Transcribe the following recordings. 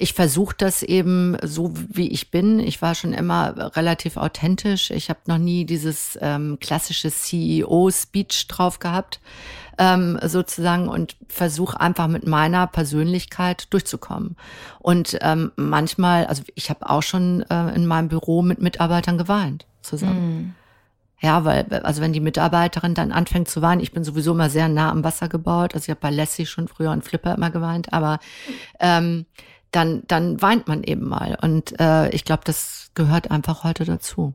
ich versuche das eben so, wie ich bin. Ich war schon immer relativ authentisch. Ich habe noch nie dieses ähm, klassische CEO-Speech drauf gehabt, ähm, sozusagen, und versuche einfach mit meiner Persönlichkeit durchzukommen. Und ähm, manchmal, also ich habe auch schon äh, in meinem Büro mit Mitarbeitern geweint zusammen. Mm. Ja, weil, also wenn die Mitarbeiterin dann anfängt zu weinen, ich bin sowieso immer sehr nah am Wasser gebaut, also ich habe bei Lassie schon früher und Flipper immer geweint, aber ähm, dann, dann weint man eben mal. Und äh, ich glaube, das gehört einfach heute dazu.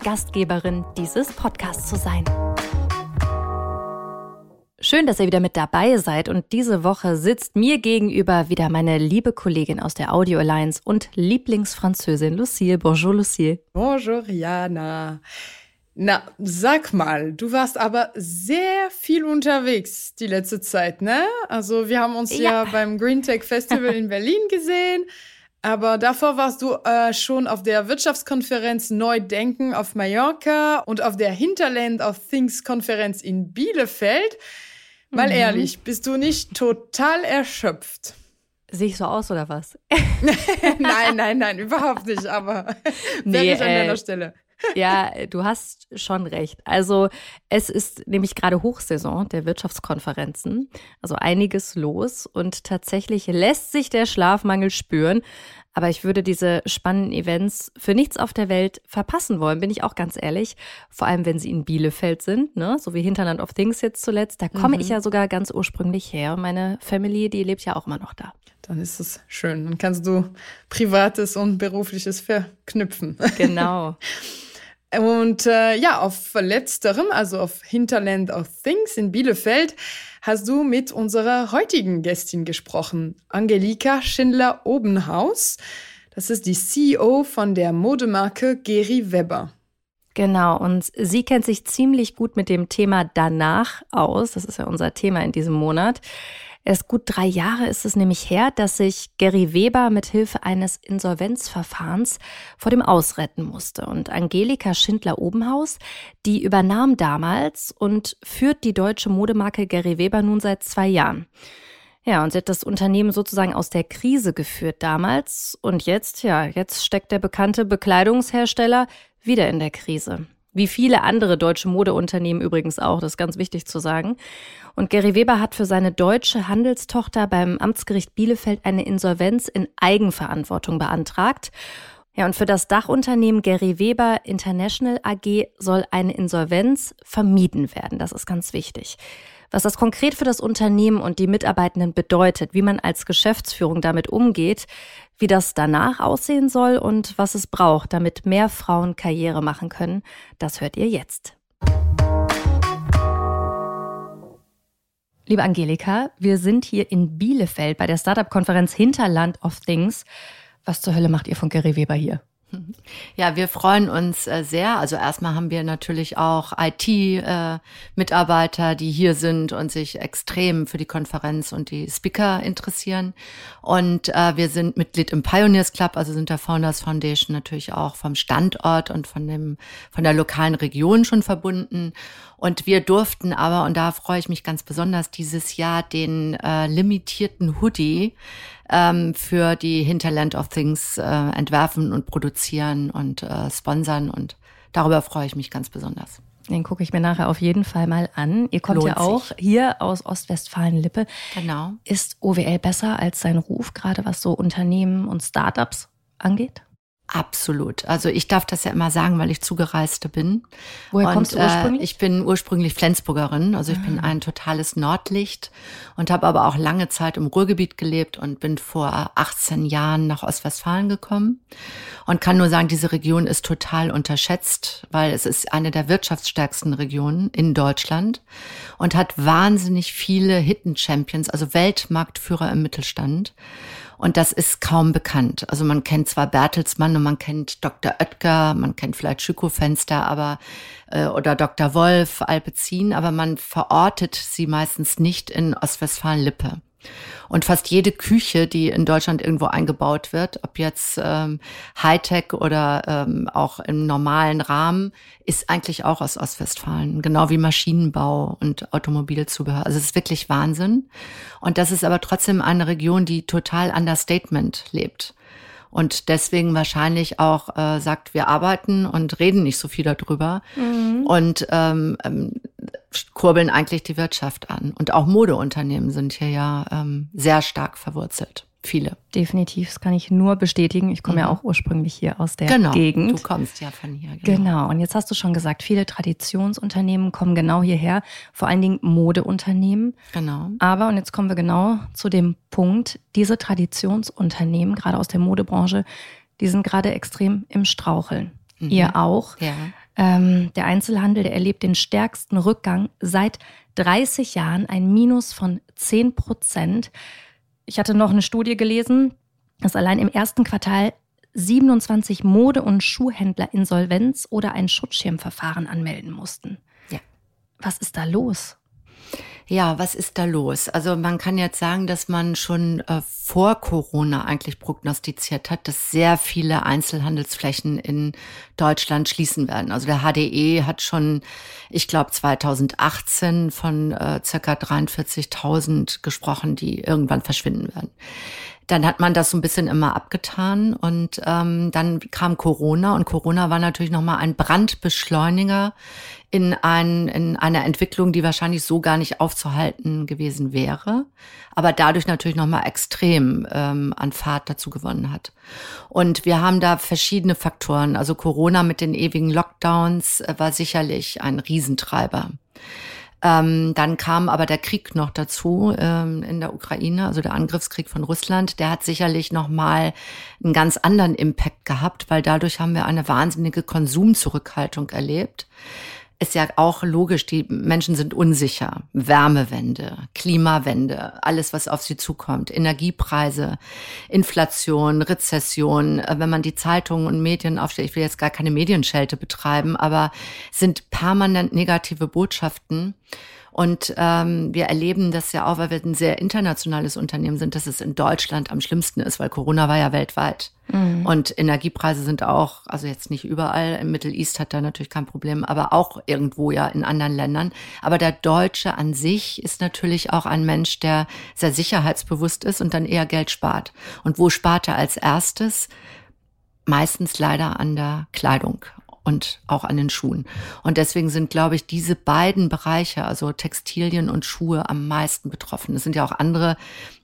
Gastgeberin dieses Podcasts zu sein. Schön, dass ihr wieder mit dabei seid und diese Woche sitzt mir gegenüber wieder meine liebe Kollegin aus der Audio Alliance und Lieblingsfranzösin Lucille. Bonjour Lucille. Bonjour Jana. Na, sag mal, du warst aber sehr viel unterwegs die letzte Zeit, ne? Also wir haben uns ja, ja beim Green Tech Festival in Berlin gesehen. Aber davor warst du äh, schon auf der Wirtschaftskonferenz Neudenken auf Mallorca und auf der Hinterland of Things Konferenz in Bielefeld. Mal mhm. ehrlich, bist du nicht total erschöpft? Sehe ich so aus oder was? nein, nein, nein, überhaupt nicht, aber nee, wäre ich an äh, deiner Stelle. Ja, du hast schon recht. Also es ist nämlich gerade Hochsaison der Wirtschaftskonferenzen, also einiges los und tatsächlich lässt sich der Schlafmangel spüren. Aber ich würde diese spannenden Events für nichts auf der Welt verpassen wollen, bin ich auch ganz ehrlich. Vor allem, wenn sie in Bielefeld sind, ne? so wie Hinterland of Things jetzt zuletzt. Da komme mhm. ich ja sogar ganz ursprünglich her. Meine Familie, die lebt ja auch immer noch da. Dann ist es schön. Dann kannst du Privates und Berufliches verknüpfen. Genau. Und äh, ja, auf letzterem, also auf Hinterland of Things in Bielefeld, hast du mit unserer heutigen Gästin gesprochen, Angelika Schindler-Obenhaus. Das ist die CEO von der Modemarke Geri Weber. Genau, und sie kennt sich ziemlich gut mit dem Thema danach aus. Das ist ja unser Thema in diesem Monat. Erst gut drei Jahre ist es nämlich her, dass sich Gary Weber mit Hilfe eines Insolvenzverfahrens vor dem Ausretten musste. Und Angelika Schindler-Obenhaus, die übernahm damals und führt die deutsche Modemarke Gary Weber nun seit zwei Jahren. Ja, und sie hat das Unternehmen sozusagen aus der Krise geführt damals. Und jetzt, ja, jetzt steckt der bekannte Bekleidungshersteller wieder in der Krise. Wie viele andere deutsche Modeunternehmen übrigens auch, das ist ganz wichtig zu sagen. Und Gary Weber hat für seine deutsche Handelstochter beim Amtsgericht Bielefeld eine Insolvenz in Eigenverantwortung beantragt. Ja, und für das Dachunternehmen Gary Weber International AG soll eine Insolvenz vermieden werden. Das ist ganz wichtig. Was das konkret für das Unternehmen und die Mitarbeitenden bedeutet, wie man als Geschäftsführung damit umgeht, wie das danach aussehen soll und was es braucht, damit mehr Frauen Karriere machen können, das hört ihr jetzt. Liebe Angelika, wir sind hier in Bielefeld bei der Startup-Konferenz Hinterland of Things. Was zur Hölle macht ihr von Gary Weber hier? Ja, wir freuen uns äh, sehr. Also erstmal haben wir natürlich auch IT-Mitarbeiter, äh, die hier sind und sich extrem für die Konferenz und die Speaker interessieren. Und äh, wir sind Mitglied im Pioneers Club, also sind der Founders Foundation natürlich auch vom Standort und von dem von der lokalen Region schon verbunden. Und wir durften aber, und da freue ich mich ganz besonders, dieses Jahr den äh, limitierten Hoodie ähm, für die Hinterland of Things äh, entwerfen und produzieren und äh, sponsern. Und darüber freue ich mich ganz besonders. Den gucke ich mir nachher auf jeden Fall mal an. Ihr kommt Lohnt ja auch sich. hier aus Ostwestfalen-Lippe. Genau. Ist OWL besser als sein Ruf, gerade was so Unternehmen und Startups angeht? Absolut. Also ich darf das ja immer sagen, weil ich Zugereiste bin. Woher und, kommst du ursprünglich? Äh, ich bin ursprünglich Flensburgerin, also ich ah. bin ein totales Nordlicht und habe aber auch lange Zeit im Ruhrgebiet gelebt und bin vor 18 Jahren nach Ostwestfalen gekommen und kann nur sagen, diese Region ist total unterschätzt, weil es ist eine der wirtschaftsstärksten Regionen in Deutschland und hat wahnsinnig viele Hidden Champions, also Weltmarktführer im Mittelstand. Und das ist kaum bekannt. Also man kennt zwar Bertelsmann und man kennt Dr. Oetker, man kennt vielleicht Schüko-Fenster, aber äh, oder Dr. Wolf, Alpezin, aber man verortet sie meistens nicht in Ostwestfalen-Lippe. Und fast jede Küche, die in Deutschland irgendwo eingebaut wird, ob jetzt ähm, Hightech oder ähm, auch im normalen Rahmen, ist eigentlich auch aus Ostwestfalen. Genau wie Maschinenbau und Automobilzubehör. Also es ist wirklich Wahnsinn. Und das ist aber trotzdem eine Region, die total Understatement lebt und deswegen wahrscheinlich auch äh, sagt, wir arbeiten und reden nicht so viel darüber mhm. und ähm, ähm, kurbeln eigentlich die Wirtschaft an. Und auch Modeunternehmen sind hier ja ähm, sehr stark verwurzelt. Viele. Definitiv, das kann ich nur bestätigen. Ich komme mhm. ja auch ursprünglich hier aus der genau, Gegend. Du kommst ja von hier. Genau. genau. Und jetzt hast du schon gesagt, viele Traditionsunternehmen kommen genau hierher, vor allen Dingen Modeunternehmen. Genau. Aber, und jetzt kommen wir genau zu dem Punkt, diese Traditionsunternehmen, gerade aus der Modebranche, die sind gerade extrem im Straucheln. Mhm. Ihr auch. Ja. Ähm, der Einzelhandel, der erlebt den stärksten Rückgang seit 30 Jahren, ein Minus von 10 Prozent. Ich hatte noch eine Studie gelesen, dass allein im ersten Quartal 27 Mode- und Schuhhändler Insolvenz oder ein Schutzschirmverfahren anmelden mussten. Ja. Was ist da los? Ja, was ist da los? Also man kann jetzt sagen, dass man schon äh, vor Corona eigentlich prognostiziert hat, dass sehr viele Einzelhandelsflächen in Deutschland schließen werden. Also der HDE hat schon, ich glaube 2018 von äh, circa 43.000 gesprochen, die irgendwann verschwinden werden. Dann hat man das so ein bisschen immer abgetan und ähm, dann kam Corona und Corona war natürlich nochmal ein Brandbeschleuniger in, ein, in einer Entwicklung, die wahrscheinlich so gar nicht aufzuhalten gewesen wäre, aber dadurch natürlich nochmal extrem ähm, an Fahrt dazu gewonnen hat. Und wir haben da verschiedene Faktoren. Also Corona mit den ewigen Lockdowns äh, war sicherlich ein Riesentreiber. Ähm, dann kam aber der Krieg noch dazu ähm, in der Ukraine, also der Angriffskrieg von Russland. Der hat sicherlich noch mal einen ganz anderen Impact gehabt, weil dadurch haben wir eine wahnsinnige Konsumzurückhaltung erlebt ist ja auch logisch, die Menschen sind unsicher. Wärmewende, Klimawende, alles, was auf sie zukommt, Energiepreise, Inflation, Rezession. Äh, wenn man die Zeitungen und Medien aufstellt, ich will jetzt gar keine Medienschelte betreiben, aber sind permanent negative Botschaften. Und ähm, wir erleben das ja auch, weil wir ein sehr internationales Unternehmen sind, dass es in Deutschland am schlimmsten ist, weil Corona war ja weltweit. Mhm. Und Energiepreise sind auch, also jetzt nicht überall, im Middle East hat da natürlich kein Problem, aber auch irgendwo ja in anderen Ländern. Aber der Deutsche an sich ist natürlich auch ein Mensch, der sehr sicherheitsbewusst ist und dann eher Geld spart. Und wo spart er als erstes? Meistens leider an der Kleidung und auch an den Schuhen. Und deswegen sind, glaube ich, diese beiden Bereiche, also Textilien und Schuhe, am meisten betroffen. Es sind ja auch andere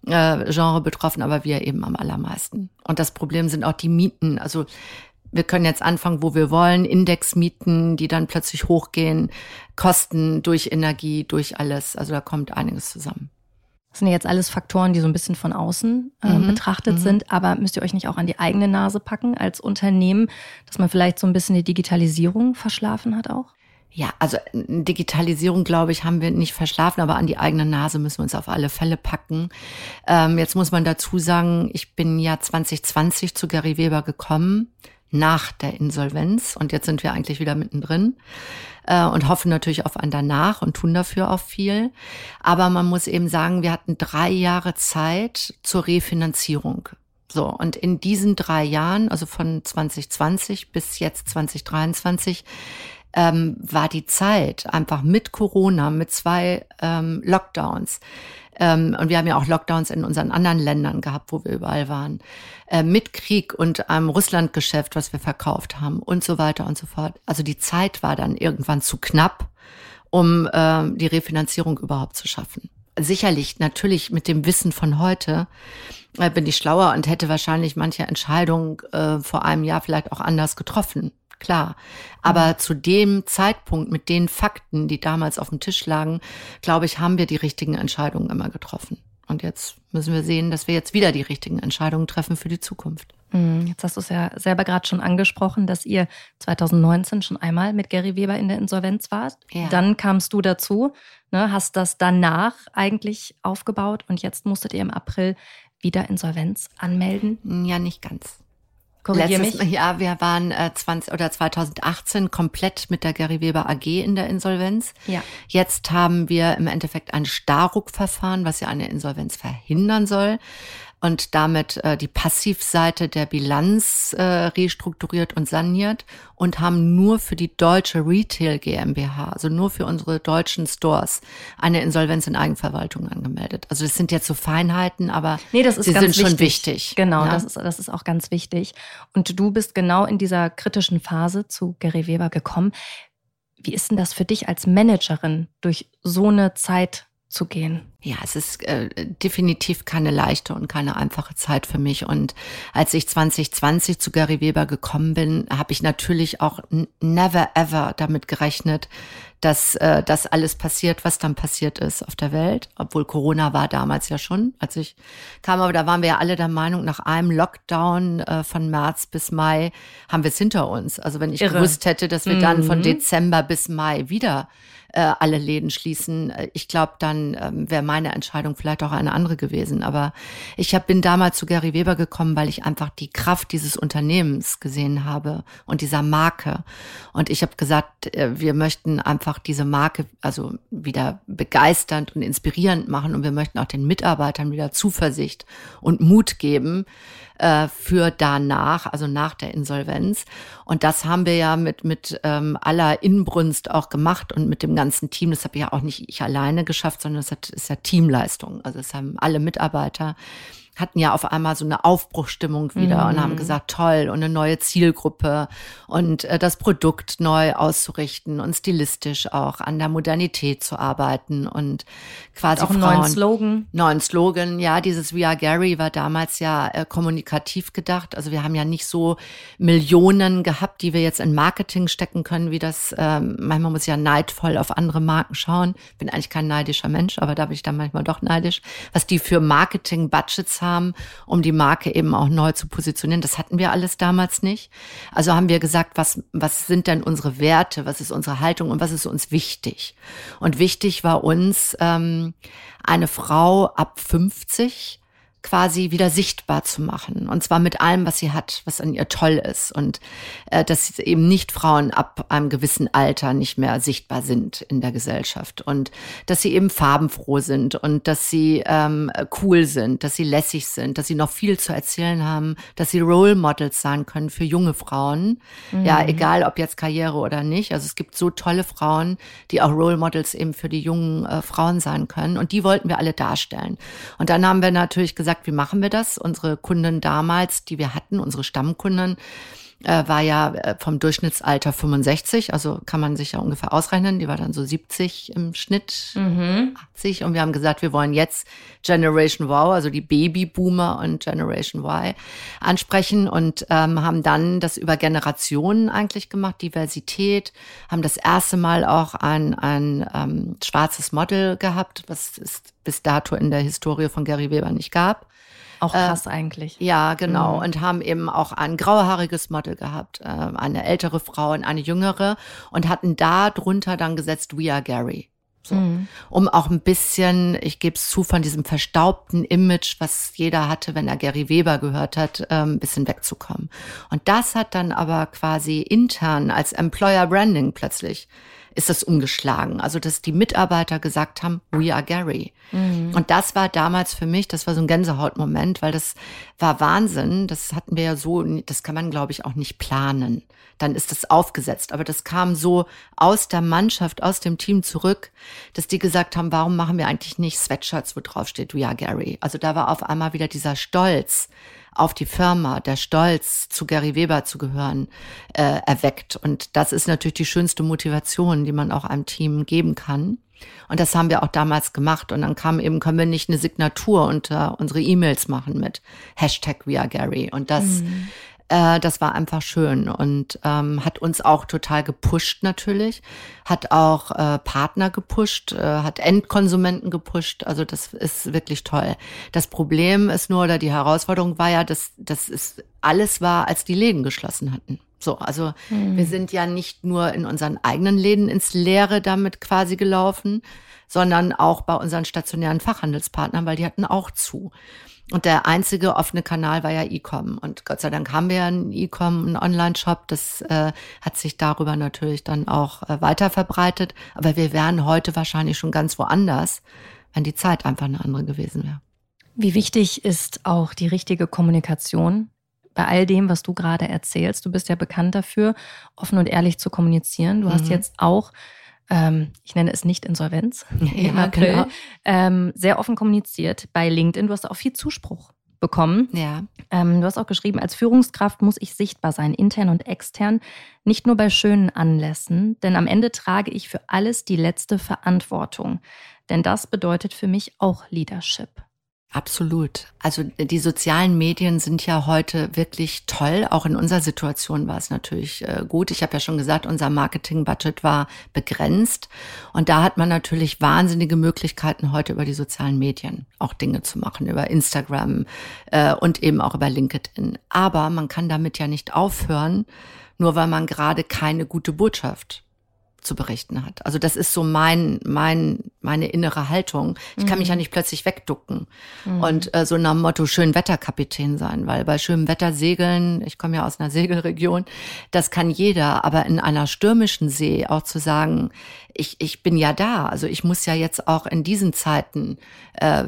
äh, Genre betroffen, aber wir eben am allermeisten. Und das Problem sind auch die Mieten. Also wir können jetzt anfangen, wo wir wollen, Indexmieten, die dann plötzlich hochgehen, Kosten durch Energie, durch alles. Also da kommt einiges zusammen. Das sind jetzt alles Faktoren, die so ein bisschen von außen äh, mhm. betrachtet mhm. sind. Aber müsst ihr euch nicht auch an die eigene Nase packen als Unternehmen, dass man vielleicht so ein bisschen die Digitalisierung verschlafen hat auch? Ja, also Digitalisierung, glaube ich, haben wir nicht verschlafen, aber an die eigene Nase müssen wir uns auf alle Fälle packen. Ähm, jetzt muss man dazu sagen, ich bin ja 2020 zu Gary Weber gekommen nach der Insolvenz und jetzt sind wir eigentlich wieder mittendrin äh, und hoffen natürlich auf ein danach und tun dafür auch viel. Aber man muss eben sagen, wir hatten drei Jahre Zeit zur Refinanzierung. So, und in diesen drei Jahren, also von 2020 bis jetzt 2023, ähm, war die Zeit einfach mit Corona, mit zwei ähm, Lockdowns, und wir haben ja auch Lockdowns in unseren anderen Ländern gehabt, wo wir überall waren. Äh, mit Krieg und einem Russlandgeschäft, was wir verkauft haben und so weiter und so fort. Also die Zeit war dann irgendwann zu knapp, um äh, die Refinanzierung überhaupt zu schaffen. Sicherlich, natürlich mit dem Wissen von heute äh, bin ich schlauer und hätte wahrscheinlich manche Entscheidung äh, vor einem Jahr vielleicht auch anders getroffen klar. Aber mhm. zu dem Zeitpunkt mit den Fakten, die damals auf dem Tisch lagen, glaube ich, haben wir die richtigen Entscheidungen immer getroffen. Und jetzt müssen wir sehen, dass wir jetzt wieder die richtigen Entscheidungen treffen für die Zukunft. Mhm. Jetzt hast du es ja selber gerade schon angesprochen, dass ihr 2019 schon einmal mit Gary Weber in der Insolvenz wart. Ja. Dann kamst du dazu, ne, hast das danach eigentlich aufgebaut und jetzt musstet ihr im April wieder Insolvenz anmelden? Ja, nicht ganz. Korrigier mich. Ja, wir waren äh, 20 oder 2018 komplett mit der Gary Weber AG in der Insolvenz. Ja. Jetzt haben wir im Endeffekt ein Starruck-Verfahren, was ja eine Insolvenz verhindern soll und damit äh, die Passivseite der Bilanz äh, restrukturiert und saniert und haben nur für die deutsche Retail GmbH, also nur für unsere deutschen Stores, eine Insolvenz in Eigenverwaltung angemeldet. Also das sind jetzt so Feinheiten, aber nee, das ist sie sind wichtig. schon wichtig. Genau, ja? das, ist, das ist auch ganz wichtig. Und du bist genau in dieser kritischen Phase zu Gary Weber gekommen. Wie ist denn das für dich als Managerin, durch so eine Zeit zu gehen? Ja, es ist äh, definitiv keine leichte und keine einfache Zeit für mich. Und als ich 2020 zu Gary Weber gekommen bin, habe ich natürlich auch never ever damit gerechnet, dass äh, das alles passiert, was dann passiert ist auf der Welt. Obwohl Corona war damals ja schon, als ich kam. Aber da waren wir ja alle der Meinung, nach einem Lockdown äh, von März bis Mai haben wir es hinter uns. Also wenn ich Irre. gewusst hätte, dass wir mhm. dann von mhm. Dezember bis Mai wieder äh, alle Läden schließen. Äh, ich glaube, dann ähm, wäre meine Entscheidung vielleicht auch eine andere gewesen. Aber ich hab, bin damals zu Gary Weber gekommen, weil ich einfach die Kraft dieses Unternehmens gesehen habe und dieser Marke. Und ich habe gesagt, äh, wir möchten einfach diese Marke also wieder begeisternd und inspirierend machen und wir möchten auch den Mitarbeitern wieder Zuversicht und Mut geben, äh, für danach, also nach der Insolvenz. Und das haben wir ja mit, mit ähm, aller Inbrunst auch gemacht und mit dem ganzen Team. Das habe ja auch nicht ich alleine geschafft, sondern das ist ja Teamleistung. Also es haben alle Mitarbeiter hatten ja auf einmal so eine Aufbruchstimmung wieder mhm. und haben mhm. gesagt, toll, und eine neue Zielgruppe und äh, das Produkt neu auszurichten und stilistisch auch an der Modernität zu arbeiten und quasi auch einen Frauen, neuen Slogan. Neuen Slogan, ja, dieses We Are Gary war damals ja äh, kommunikativ gedacht. Also wir haben ja nicht so Millionen gehabt, die wir jetzt in Marketing stecken können, wie das, ähm, manchmal muss ich ja neidvoll auf andere Marken schauen. Bin eigentlich kein neidischer Mensch, aber da bin ich dann manchmal doch neidisch, was die für Marketing-Budgets haben haben, um die Marke eben auch neu zu positionieren. Das hatten wir alles damals nicht. Also haben wir gesagt, was, was sind denn unsere Werte, was ist unsere Haltung und was ist uns wichtig? Und wichtig war uns ähm, eine Frau ab 50, quasi wieder sichtbar zu machen. Und zwar mit allem, was sie hat, was an ihr toll ist. Und äh, dass eben nicht Frauen ab einem gewissen Alter nicht mehr sichtbar sind in der Gesellschaft. Und dass sie eben farbenfroh sind und dass sie ähm, cool sind, dass sie lässig sind, dass sie noch viel zu erzählen haben, dass sie Role Models sein können für junge Frauen. Mhm. Ja, egal ob jetzt Karriere oder nicht. Also es gibt so tolle Frauen, die auch Role Models eben für die jungen äh, Frauen sein können. Und die wollten wir alle darstellen. Und dann haben wir natürlich gesagt, gesagt, wie machen wir das? Unsere Kunden damals, die wir hatten, unsere Stammkunden, äh, war ja äh, vom Durchschnittsalter 65, also kann man sich ja ungefähr ausrechnen. Die war dann so 70 im Schnitt, mhm. 80. Und wir haben gesagt, wir wollen jetzt Generation Wow, also die Babyboomer und Generation Y ansprechen und ähm, haben dann das über Generationen eigentlich gemacht, Diversität, haben das erste Mal auch ein, ein ähm, schwarzes Model gehabt, was es bis dato in der Historie von Gary Weber nicht gab. Auch äh, krass äh, eigentlich. Ja, genau. Mhm. Und haben eben auch ein grauhaariges Model gehabt, äh, eine ältere Frau und eine jüngere und hatten da drunter dann gesetzt We are Gary. So. Mhm. Um auch ein bisschen, ich gebe es zu, von diesem verstaubten Image, was jeder hatte, wenn er Gary Weber gehört hat, ähm, ein bisschen wegzukommen. Und das hat dann aber quasi intern als Employer Branding plötzlich ist das umgeschlagen. Also, dass die Mitarbeiter gesagt haben, we are Gary. Mhm. Und das war damals für mich, das war so ein Gänsehautmoment, weil das war Wahnsinn. Das hatten wir ja so, das kann man, glaube ich, auch nicht planen. Dann ist das aufgesetzt. Aber das kam so aus der Mannschaft, aus dem Team zurück, dass die gesagt haben, warum machen wir eigentlich nicht Sweatshirts, wo drauf steht, we are Gary? Also da war auf einmal wieder dieser Stolz auf die Firma, der Stolz, zu Gary Weber zu gehören, äh, erweckt. Und das ist natürlich die schönste Motivation, die man auch einem Team geben kann. Und das haben wir auch damals gemacht. Und dann kam eben, können wir nicht eine Signatur unter unsere E-Mails machen mit Hashtag We Are Gary. Und das mhm. Äh, das war einfach schön und ähm, hat uns auch total gepusht natürlich, hat auch äh, Partner gepusht, äh, hat Endkonsumenten gepusht. Also das ist wirklich toll. Das Problem ist nur, oder die Herausforderung war ja, dass das ist alles war, als die Läden geschlossen hatten. So, also mhm. wir sind ja nicht nur in unseren eigenen Läden ins Leere damit quasi gelaufen, sondern auch bei unseren stationären Fachhandelspartnern, weil die hatten auch zu. Und der einzige offene Kanal war ja E-Com. Und Gott sei Dank haben wir ja einen E-Com, einen Online-Shop. Das äh, hat sich darüber natürlich dann auch äh, weiter verbreitet. Aber wir wären heute wahrscheinlich schon ganz woanders, wenn die Zeit einfach eine andere gewesen wäre. Wie wichtig ist auch die richtige Kommunikation bei all dem, was du gerade erzählst? Du bist ja bekannt dafür, offen und ehrlich zu kommunizieren. Du mhm. hast jetzt auch ähm, ich nenne es nicht Insolvenz, ja, genau. ähm, sehr offen kommuniziert bei LinkedIn. Du hast auch viel Zuspruch bekommen. Ja. Ähm, du hast auch geschrieben, als Führungskraft muss ich sichtbar sein, intern und extern, nicht nur bei schönen Anlässen, denn am Ende trage ich für alles die letzte Verantwortung. Denn das bedeutet für mich auch Leadership. Absolut. Also die sozialen Medien sind ja heute wirklich toll. Auch in unserer Situation war es natürlich äh, gut. Ich habe ja schon gesagt, unser Marketingbudget war begrenzt. Und da hat man natürlich wahnsinnige Möglichkeiten, heute über die sozialen Medien auch Dinge zu machen, über Instagram äh, und eben auch über LinkedIn. Aber man kann damit ja nicht aufhören, nur weil man gerade keine gute Botschaft zu berichten hat. Also das ist so mein, mein, meine innere Haltung. Ich kann mich ja mhm. nicht plötzlich wegducken mhm. und äh, so nach dem Motto Schönwetterkapitän sein, weil bei schönem Wetter segeln, ich komme ja aus einer Segelregion, das kann jeder, aber in einer stürmischen See auch zu sagen, ich, ich bin ja da, also ich muss ja jetzt auch in diesen Zeiten äh,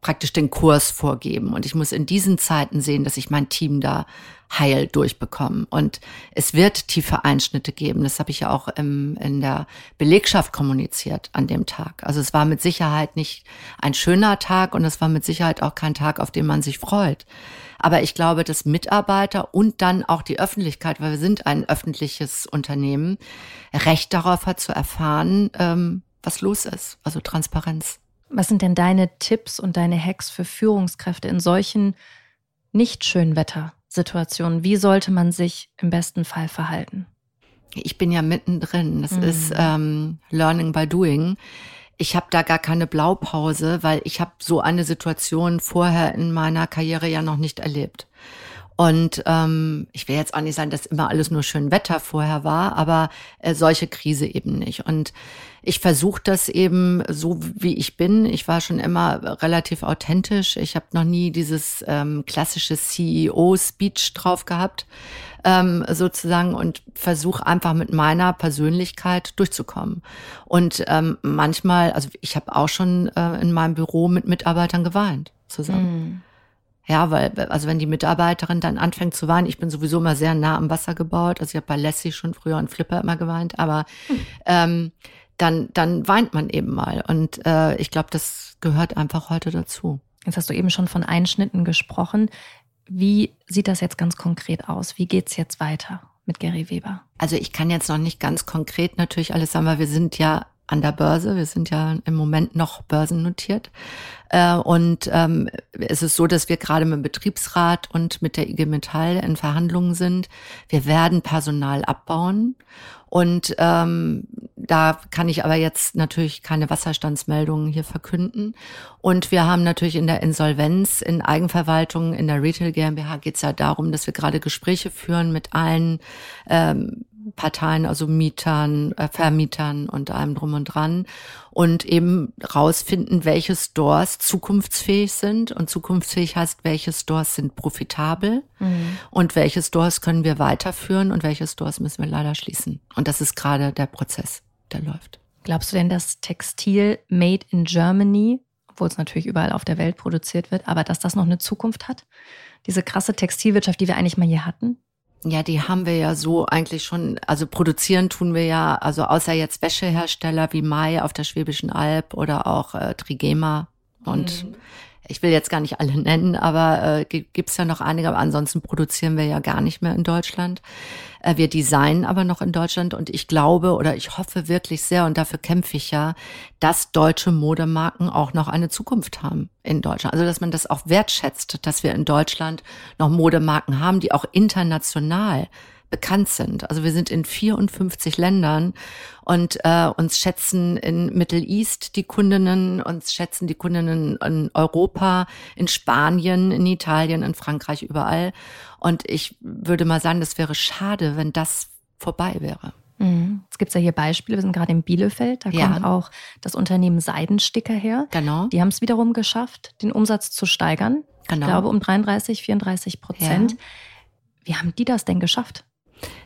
praktisch den Kurs vorgeben und ich muss in diesen Zeiten sehen, dass ich mein Team da heil durchbekommen. Und es wird tiefe Einschnitte geben. Das habe ich ja auch im, in der Belegschaft kommuniziert an dem Tag. Also es war mit Sicherheit nicht ein schöner Tag und es war mit Sicherheit auch kein Tag, auf den man sich freut. Aber ich glaube, dass Mitarbeiter und dann auch die Öffentlichkeit, weil wir sind ein öffentliches Unternehmen, Recht darauf hat zu erfahren, ähm, was los ist. Also Transparenz. Was sind denn deine Tipps und deine Hacks für Führungskräfte in solchen nicht schönen Wetter? Situation? Wie sollte man sich im besten Fall verhalten? Ich bin ja mittendrin. Das mhm. ist ähm, Learning by Doing. Ich habe da gar keine Blaupause, weil ich habe so eine Situation vorher in meiner Karriere ja noch nicht erlebt. Und ähm, ich will jetzt auch nicht sagen, dass immer alles nur schön Wetter vorher war, aber äh, solche Krise eben nicht. Und ich versuche das eben so, wie ich bin. Ich war schon immer relativ authentisch. Ich habe noch nie dieses ähm, klassische CEO-Speech drauf gehabt, ähm, sozusagen, und versuche einfach mit meiner Persönlichkeit durchzukommen. Und ähm, manchmal, also ich habe auch schon äh, in meinem Büro mit Mitarbeitern geweint zusammen. Mm. Ja, weil, also wenn die Mitarbeiterin dann anfängt zu weinen, ich bin sowieso immer sehr nah am Wasser gebaut, also ich habe bei Lassie schon früher und Flipper immer geweint, aber hm. ähm, dann, dann weint man eben mal. Und äh, ich glaube, das gehört einfach heute dazu. Jetzt hast du eben schon von Einschnitten gesprochen. Wie sieht das jetzt ganz konkret aus? Wie geht's jetzt weiter mit Gary Weber? Also ich kann jetzt noch nicht ganz konkret natürlich alles sagen, weil wir sind ja an der Börse. Wir sind ja im Moment noch börsennotiert. Äh, und ähm, es ist so, dass wir gerade mit dem Betriebsrat und mit der IG Metall in Verhandlungen sind. Wir werden Personal abbauen. Und ähm, da kann ich aber jetzt natürlich keine Wasserstandsmeldungen hier verkünden. Und wir haben natürlich in der Insolvenz, in Eigenverwaltung, in der Retail GmbH geht es ja darum, dass wir gerade Gespräche führen mit allen ähm, Parteien, also Mietern, äh, Vermietern und allem drum und dran und eben rausfinden, welche Stores zukunftsfähig sind und zukunftsfähig heißt, welche Stores sind profitabel mhm. und welche Stores können wir weiterführen und welche Stores müssen wir leider schließen. Und das ist gerade der Prozess, der läuft. Glaubst du denn, dass Textil made in Germany, obwohl es natürlich überall auf der Welt produziert wird, aber dass das noch eine Zukunft hat? Diese krasse Textilwirtschaft, die wir eigentlich mal hier hatten? Ja, die haben wir ja so eigentlich schon, also produzieren tun wir ja, also außer jetzt Wäschehersteller wie Mai auf der Schwäbischen Alb oder auch äh, Trigema und mhm ich will jetzt gar nicht alle nennen, aber äh, gibt es ja noch einige, aber ansonsten produzieren wir ja gar nicht mehr in Deutschland. Äh, wir designen aber noch in Deutschland und ich glaube oder ich hoffe wirklich sehr und dafür kämpfe ich ja, dass deutsche Modemarken auch noch eine Zukunft haben in Deutschland. Also dass man das auch wertschätzt, dass wir in Deutschland noch Modemarken haben, die auch international bekannt sind. Also wir sind in 54 Ländern und äh, uns schätzen in Middle East die Kundinnen, uns schätzen die Kundinnen in Europa, in Spanien, in Italien, in Frankreich, überall. Und ich würde mal sagen, das wäre schade, wenn das vorbei wäre. Mhm. Es gibt ja hier Beispiele, wir sind gerade in Bielefeld, da ja. kommt auch das Unternehmen Seidensticker her. Genau. Die haben es wiederum geschafft, den Umsatz zu steigern. Genau. Ich glaube um 33, 34 Prozent. Ja. Wie haben die das denn geschafft?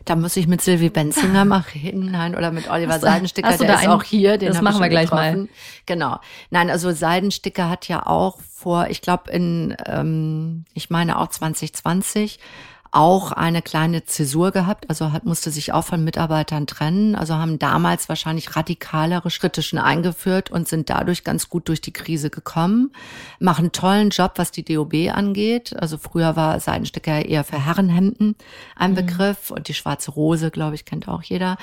Da muss ich mit Sylvie Benzinger mal hinein oder mit Oliver Seidensticker, der ist einen, auch hier. Den das machen wir gleich getroffen. mal. Genau. Nein, also Seidensticker hat ja auch vor, ich glaube in, ähm, ich meine auch 2020 auch eine kleine Zäsur gehabt, also hat, musste sich auch von Mitarbeitern trennen, also haben damals wahrscheinlich radikalere Schritte schon eingeführt und sind dadurch ganz gut durch die Krise gekommen, machen tollen Job, was die DOB angeht. Also früher war Seidensticker eher für Herrenhemden ein mhm. Begriff und die schwarze Rose, glaube ich, kennt auch jeder.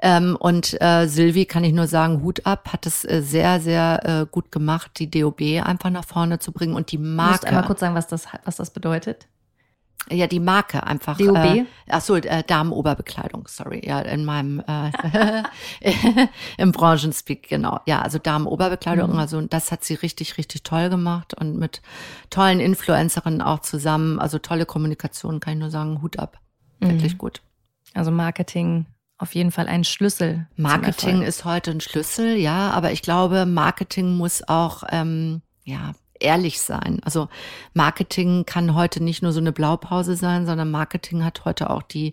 Ähm, und äh, Sylvie kann ich nur sagen, Hut ab, hat es äh, sehr, sehr äh, gut gemacht, die DOB einfach nach vorne zu bringen und die Marke. Du musst einmal kurz sagen, was das, was das bedeutet. Ja, die Marke einfach. DOB? Äh, ach so, äh, Damenoberbekleidung, sorry. Ja, in meinem äh, im Branchenspeak, genau. Ja, also Damenoberbekleidung, mhm. also das hat sie richtig, richtig toll gemacht und mit tollen Influencerinnen auch zusammen. Also tolle Kommunikation, kann ich nur sagen, Hut ab. Wirklich mhm. gut. Also Marketing auf jeden Fall ein Schlüssel. Marketing ist heute ein Schlüssel, ja, aber ich glaube, Marketing muss auch ähm, ja ehrlich sein. Also Marketing kann heute nicht nur so eine Blaupause sein, sondern Marketing hat heute auch die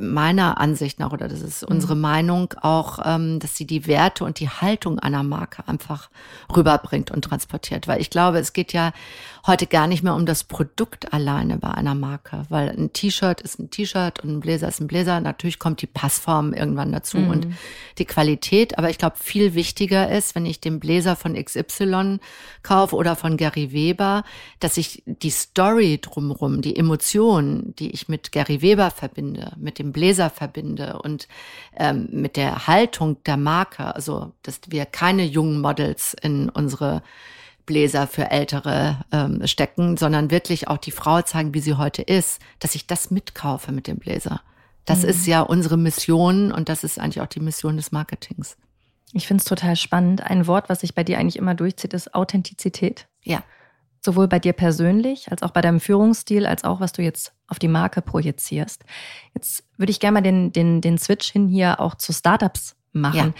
meiner Ansicht nach, oder das ist unsere mhm. Meinung auch, ähm, dass sie die Werte und die Haltung einer Marke einfach rüberbringt und transportiert. Weil ich glaube, es geht ja heute gar nicht mehr um das Produkt alleine bei einer Marke, weil ein T-Shirt ist ein T-Shirt und ein Bläser ist ein Bläser. Natürlich kommt die Passform irgendwann dazu mhm. und die Qualität. Aber ich glaube, viel wichtiger ist, wenn ich den Bläser von XY kaufe oder von Gary Weber, dass ich die Story drumherum, die Emotionen, die ich mit Gary Weber verbinde, mit dem Bläser verbinde und ähm, mit der Haltung der Marke, also dass wir keine jungen Models in unsere Bläser für Ältere ähm, stecken, sondern wirklich auch die Frau zeigen, wie sie heute ist, dass ich das mitkaufe mit dem Bläser. Das mhm. ist ja unsere Mission und das ist eigentlich auch die Mission des Marketings. Ich finde es total spannend. Ein Wort, was sich bei dir eigentlich immer durchzieht, ist Authentizität. Ja. Sowohl bei dir persönlich, als auch bei deinem Führungsstil, als auch was du jetzt auf die Marke projizierst. Jetzt würde ich gerne mal den, den, den Switch hin hier auch zu Startups machen.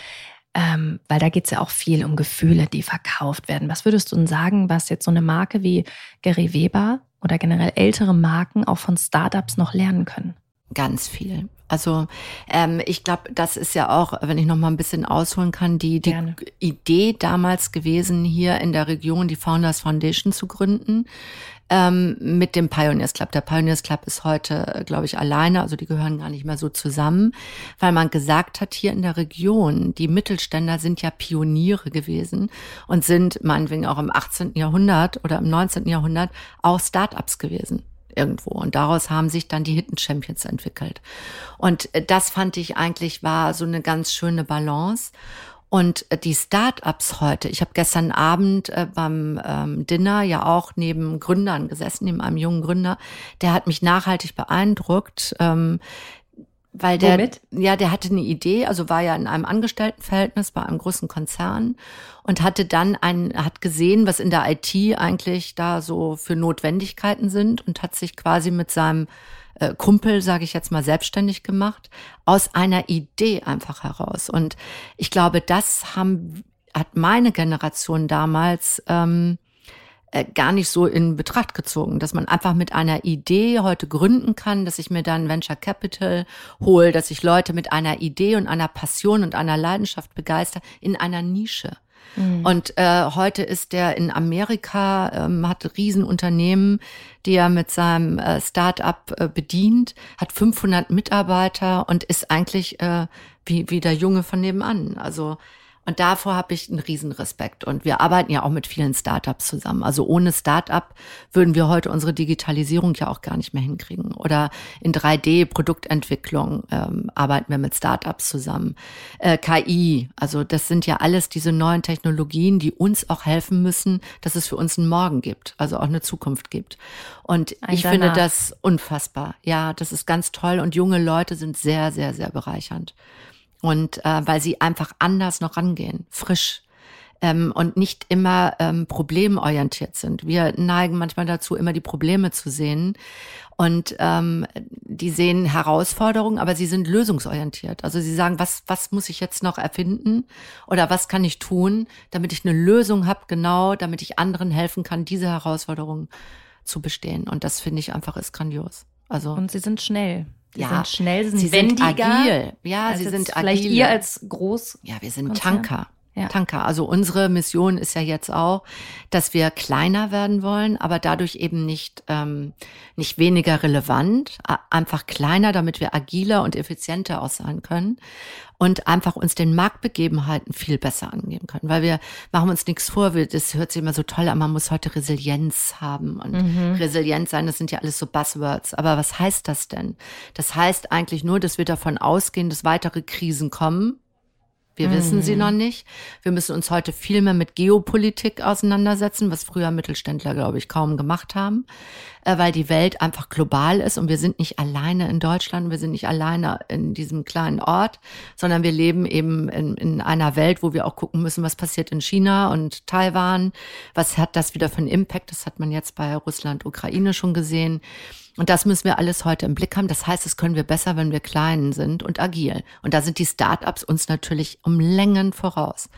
Ja. Ähm, weil da geht es ja auch viel um Gefühle, die verkauft werden. Was würdest du denn sagen, was jetzt so eine Marke wie Gary Weber oder generell ältere Marken auch von Startups noch lernen können? Ganz viel. Also ähm, ich glaube, das ist ja auch, wenn ich noch mal ein bisschen ausholen kann, die, die Idee damals gewesen, hier in der Region die Founders Foundation zu gründen ähm, mit dem Pioneers Club. Der Pioneers Club ist heute, glaube ich, alleine, also die gehören gar nicht mehr so zusammen, weil man gesagt hat, hier in der Region, die Mittelständler sind ja Pioniere gewesen und sind meinetwegen auch im 18. Jahrhundert oder im 19. Jahrhundert auch Startups gewesen irgendwo. Und daraus haben sich dann die Hidden Champions entwickelt. Und äh, das fand ich eigentlich war so eine ganz schöne Balance. Und äh, die Start-ups heute, ich habe gestern Abend äh, beim ähm, Dinner ja auch neben Gründern gesessen, neben einem jungen Gründer, der hat mich nachhaltig beeindruckt. Ähm, weil der, Womit? ja, der hatte eine Idee, also war ja in einem Angestelltenverhältnis bei einem großen Konzern und hatte dann ein, hat gesehen, was in der IT eigentlich da so für Notwendigkeiten sind und hat sich quasi mit seinem äh, Kumpel, sage ich jetzt mal, selbstständig gemacht, aus einer Idee einfach heraus. Und ich glaube, das haben, hat meine Generation damals ähm, äh, gar nicht so in Betracht gezogen, dass man einfach mit einer Idee heute gründen kann, dass ich mir dann Venture Capital hole, dass ich Leute mit einer Idee und einer Passion und einer Leidenschaft begeister in einer Nische. Mhm. Und äh, heute ist der in Amerika, ähm, hat Riesenunternehmen, die er mit seinem äh, Start-up äh, bedient, hat 500 Mitarbeiter und ist eigentlich äh, wie, wie der Junge von nebenan. Also und davor habe ich einen Riesenrespekt. Und wir arbeiten ja auch mit vielen Startups zusammen. Also ohne Startup würden wir heute unsere Digitalisierung ja auch gar nicht mehr hinkriegen. Oder in 3D-Produktentwicklung ähm, arbeiten wir mit Startups zusammen. Äh, KI, also das sind ja alles diese neuen Technologien, die uns auch helfen müssen, dass es für uns einen Morgen gibt, also auch eine Zukunft gibt. Und Ein ich danach. finde das unfassbar. Ja, das ist ganz toll. Und junge Leute sind sehr, sehr, sehr bereichernd. Und äh, weil sie einfach anders noch rangehen, frisch ähm, und nicht immer ähm, problemorientiert sind. Wir neigen manchmal dazu, immer die Probleme zu sehen. Und ähm, die sehen Herausforderungen, aber sie sind lösungsorientiert. Also sie sagen, was, was muss ich jetzt noch erfinden oder was kann ich tun, damit ich eine Lösung habe, genau, damit ich anderen helfen kann, diese Herausforderungen zu bestehen. Und das finde ich einfach ist grandios. Also und sie sind schnell. Sie ja, sind schnell, sie sind, sie wendiger. sind agil. Ja, sie sind agil. Vielleicht ihr als groß. Ja, wir sind Tanker. Ja. Tanker. Also unsere Mission ist ja jetzt auch, dass wir kleiner werden wollen, aber dadurch eben nicht, ähm, nicht weniger relevant, einfach kleiner, damit wir agiler und effizienter auch sein können und einfach uns den Marktbegebenheiten viel besser angehen können. Weil wir machen uns nichts vor, wir, das hört sich immer so toll an, man muss heute Resilienz haben und mhm. resilient sein, das sind ja alles so Buzzwords. Aber was heißt das denn? Das heißt eigentlich nur, dass wir davon ausgehen, dass weitere Krisen kommen wir mhm. wissen sie noch nicht. Wir müssen uns heute viel mehr mit Geopolitik auseinandersetzen, was früher Mittelständler, glaube ich, kaum gemacht haben, äh, weil die Welt einfach global ist und wir sind nicht alleine in Deutschland, wir sind nicht alleine in diesem kleinen Ort, sondern wir leben eben in, in einer Welt, wo wir auch gucken müssen, was passiert in China und Taiwan, was hat das wieder für einen Impact, das hat man jetzt bei Russland, Ukraine schon gesehen. Und das müssen wir alles heute im Blick haben. Das heißt, das können wir besser, wenn wir klein sind und agil. Und da sind die Startups uns natürlich um Längen voraus.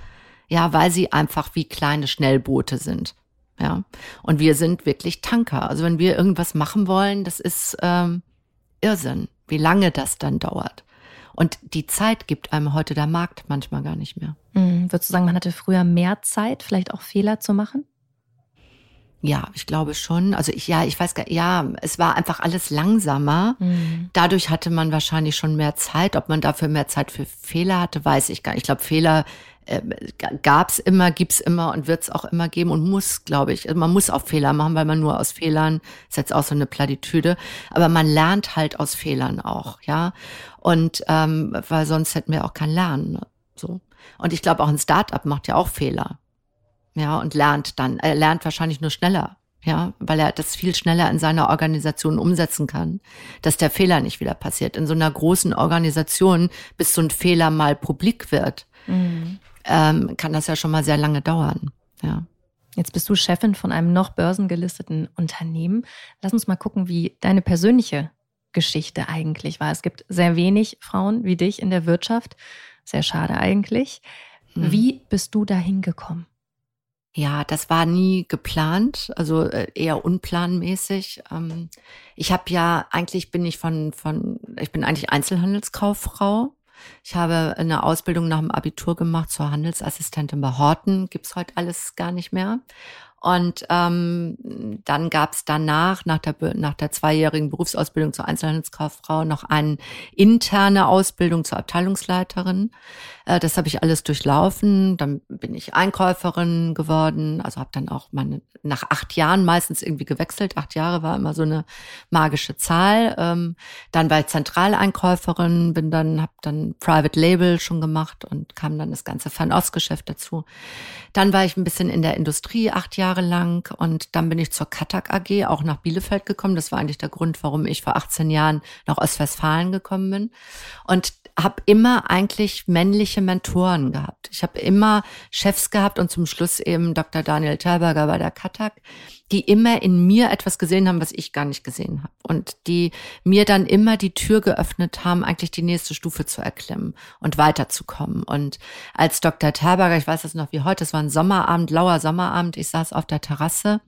Ja, weil sie einfach wie kleine Schnellboote sind. Ja. Und wir sind wirklich Tanker. Also wenn wir irgendwas machen wollen, das ist ähm, Irrsinn, wie lange das dann dauert. Und die Zeit gibt einem heute der Markt manchmal gar nicht mehr. Mhm. Würdest du sagen, man hatte früher mehr Zeit, vielleicht auch Fehler zu machen? Ja, ich glaube schon. Also ich, ja, ich weiß gar, ja, es war einfach alles langsamer. Mhm. Dadurch hatte man wahrscheinlich schon mehr Zeit. Ob man dafür mehr Zeit für Fehler hatte, weiß ich gar nicht. Ich glaube, Fehler äh, gab's immer, gibt's immer und wird's auch immer geben und muss, glaube ich. Also man muss auch Fehler machen, weil man nur aus Fehlern, ist jetzt auch so eine Platitüde, aber man lernt halt aus Fehlern auch, ja. Und ähm, weil sonst hätten wir auch kein Lernen. Ne? So. Und ich glaube, auch ein Startup macht ja auch Fehler ja, und lernt dann, er lernt wahrscheinlich nur schneller, ja, weil er das viel schneller in seiner Organisation umsetzen kann, dass der Fehler nicht wieder passiert. In so einer großen Organisation, bis so ein Fehler mal publik wird, mhm. ähm, kann das ja schon mal sehr lange dauern, ja. Jetzt bist du Chefin von einem noch börsengelisteten Unternehmen. Lass uns mal gucken, wie deine persönliche Geschichte eigentlich war. Es gibt sehr wenig Frauen wie dich in der Wirtschaft. Sehr schade eigentlich. Mhm. Wie bist du da hingekommen? Ja, das war nie geplant, also äh, eher unplanmäßig. Ähm, ich habe ja eigentlich bin ich von von ich bin eigentlich Einzelhandelskauffrau. Ich habe eine Ausbildung nach dem Abitur gemacht zur Handelsassistentin bei Horten. Gibt's heute alles gar nicht mehr. Und ähm, dann gab es danach, nach der, nach der zweijährigen Berufsausbildung zur Einzelhandelskauffrau, noch eine interne Ausbildung zur Abteilungsleiterin. Äh, das habe ich alles durchlaufen. Dann bin ich Einkäuferin geworden, also habe dann auch meine, nach acht Jahren meistens irgendwie gewechselt. Acht Jahre war immer so eine magische Zahl. Ähm, dann war ich Zentraleinkäuferin, bin dann, habe dann Private Label schon gemacht und kam dann das ganze Fernost-Geschäft dazu. Dann war ich ein bisschen in der Industrie, acht Jahre Jahre lang und dann bin ich zur Katak AG auch nach Bielefeld gekommen. Das war eigentlich der Grund, warum ich vor 18 Jahren nach Ostwestfalen gekommen bin und habe immer eigentlich männliche Mentoren gehabt. Ich habe immer Chefs gehabt und zum Schluss eben Dr. Daniel Terberger bei der Katak, die immer in mir etwas gesehen haben, was ich gar nicht gesehen habe. Und die mir dann immer die Tür geöffnet haben, eigentlich die nächste Stufe zu erklimmen und weiterzukommen. Und als Dr. Terberger, ich weiß das noch wie heute, es war ein Sommerabend, lauer Sommerabend, ich saß auf der Terrasse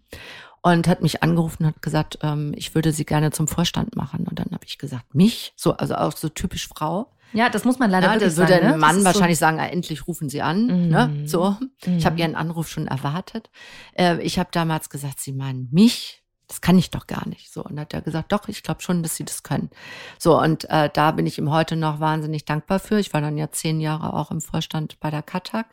und hat mich angerufen und hat gesagt, ähm, ich würde sie gerne zum Vorstand machen. Und dann habe ich gesagt, mich, so also auch so typisch Frau. Ja, das muss man leider ja, das würde ein ne? Mann wahrscheinlich so sagen, ah, endlich rufen Sie an. Mhm. Ne? So, mhm. ich habe Ihren Anruf schon erwartet. Äh, ich habe damals gesagt, Sie meinen mich? Das kann ich doch gar nicht. So und hat er gesagt, doch, ich glaube schon, dass Sie das können. So und äh, da bin ich ihm heute noch wahnsinnig dankbar für. Ich war dann ja zehn Jahre auch im Vorstand bei der Katak.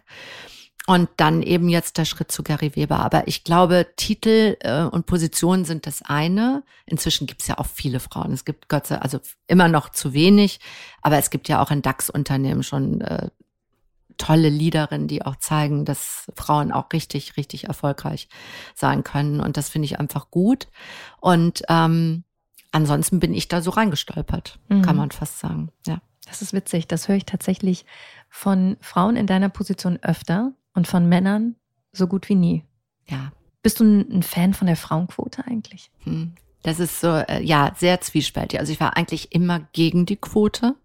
Und dann eben jetzt der Schritt zu Gary Weber. Aber ich glaube, Titel äh, und Positionen sind das eine. Inzwischen gibt es ja auch viele Frauen. Es gibt Gott sei also immer noch zu wenig, aber es gibt ja auch in DAX-Unternehmen schon äh, tolle Leaderinnen, die auch zeigen, dass Frauen auch richtig, richtig erfolgreich sein können. Und das finde ich einfach gut. Und ähm, ansonsten bin ich da so reingestolpert, mhm. kann man fast sagen. Ja. Das ist witzig. Das höre ich tatsächlich von Frauen in deiner Position öfter, und von Männern so gut wie nie. Ja. Bist du ein Fan von der Frauenquote eigentlich? Hm. Das ist so, äh, ja, sehr zwiespältig. Also ich war eigentlich immer gegen die Quote,